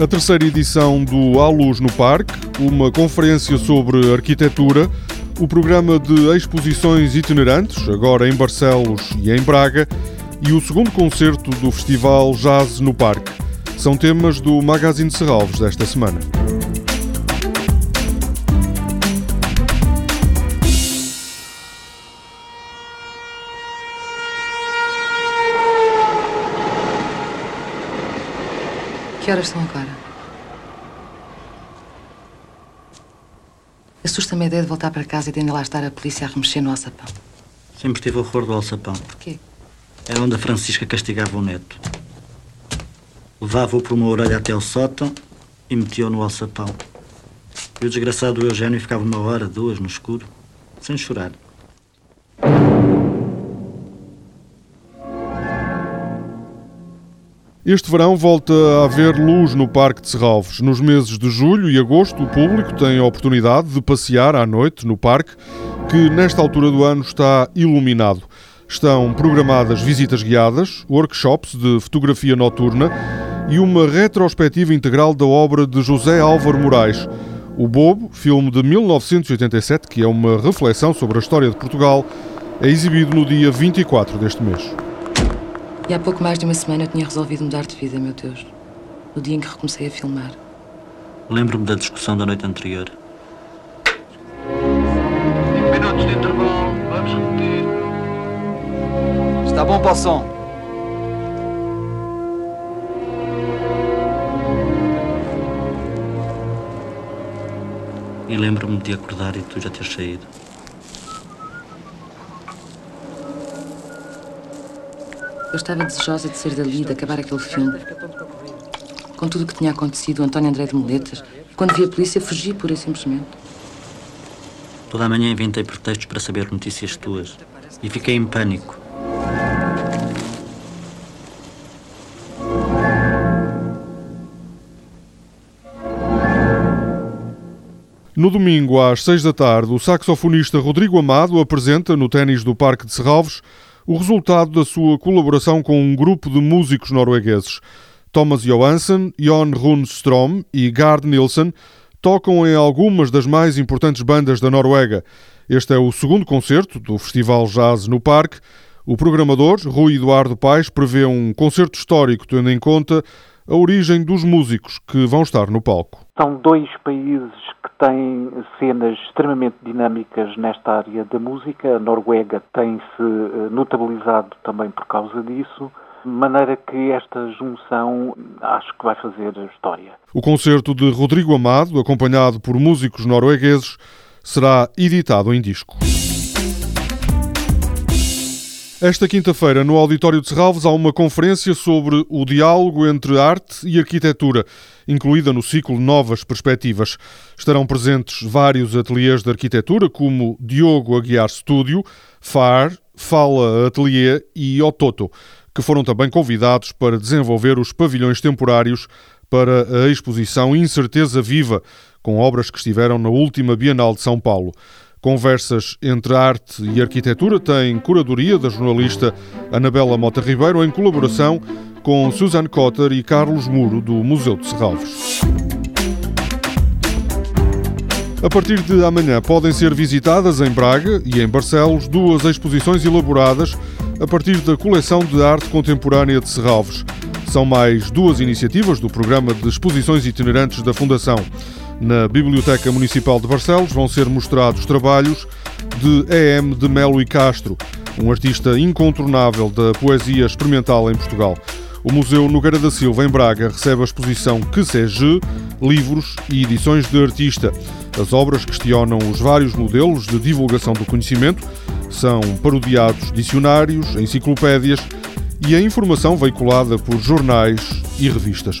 A terceira edição do À Luz no Parque, uma conferência sobre arquitetura, o programa de exposições itinerantes, agora em Barcelos e em Braga, e o segundo concerto do Festival Jazz no Parque. São temas do Magazine Serralves desta semana. Que horas são agora? Assusta-me a ideia de voltar para casa e de ainda lá estar a polícia a remexer no alçapão. Sempre tive horror do alçapão. Porquê? Era onde a Francisca castigava o neto. Levava-o por uma orelha até ao sótão e metia-o no alçapão. E o desgraçado Eugênio ficava uma hora, duas, no escuro, sem chorar. Este verão volta a haver luz no Parque de Serralves. Nos meses de julho e agosto, o público tem a oportunidade de passear à noite no parque, que nesta altura do ano está iluminado. Estão programadas visitas guiadas, workshops de fotografia noturna e uma retrospectiva integral da obra de José Álvaro Moraes. O Bobo, filme de 1987, que é uma reflexão sobre a história de Portugal, é exibido no dia 24 deste mês. E há pouco mais de uma semana eu tinha resolvido mudar de vida, meu Deus. No dia em que recomecei a filmar. Lembro-me da discussão da noite anterior. 5 minutos de intervalo, vamos repetir. Está bom para o som. E lembro-me de acordar e tu já teres saído. Eu estava desejosa de ser dali e de acabar aquele filme. Com tudo o que tinha acontecido, o António André de Moletas. Quando vi a polícia, fugi pura e simplesmente. Toda a manhã inventei pretextos para saber notícias tuas. E fiquei em pânico. No domingo, às seis da tarde, o saxofonista Rodrigo Amado apresenta no ténis do Parque de Serralves o resultado da sua colaboração com um grupo de músicos noruegueses. Thomas Johansson, Jon Rundstrom e Gard Nilsson tocam em algumas das mais importantes bandas da Noruega. Este é o segundo concerto do Festival Jazz no Parque. O programador, Rui Eduardo Paes, prevê um concerto histórico, tendo em conta a origem dos músicos que vão estar no palco. São dois países têm cenas extremamente dinâmicas nesta área da música. A Noruega tem-se notabilizado também por causa disso, de maneira que esta junção acho que vai fazer história. O concerto de Rodrigo Amado, acompanhado por músicos noruegueses, será editado em disco. Esta quinta-feira, no Auditório de Serralves, há uma conferência sobre o diálogo entre arte e arquitetura, incluída no ciclo Novas Perspectivas. Estarão presentes vários ateliês de arquitetura, como Diogo Aguiar Studio, FAR, Fala Atelier e Ototo, que foram também convidados para desenvolver os pavilhões temporários para a exposição Incerteza Viva, com obras que estiveram na última Bienal de São Paulo. Conversas entre arte e arquitetura têm curadoria da jornalista Anabela Mota Ribeiro em colaboração com Suzanne Cotter e Carlos Muro do Museu de Serralves. A partir de amanhã podem ser visitadas em Braga e em Barcelos duas exposições elaboradas a partir da coleção de arte contemporânea de Serralves. São mais duas iniciativas do programa de exposições itinerantes da Fundação. Na Biblioteca Municipal de Barcelos vão ser mostrados trabalhos de E.M. de Melo e Castro, um artista incontornável da poesia experimental em Portugal. O Museu Nogueira da Silva, em Braga, recebe a exposição Que Seja, livros e edições de artista. As obras questionam os vários modelos de divulgação do conhecimento, são parodiados dicionários, enciclopédias e a informação veiculada por jornais e revistas.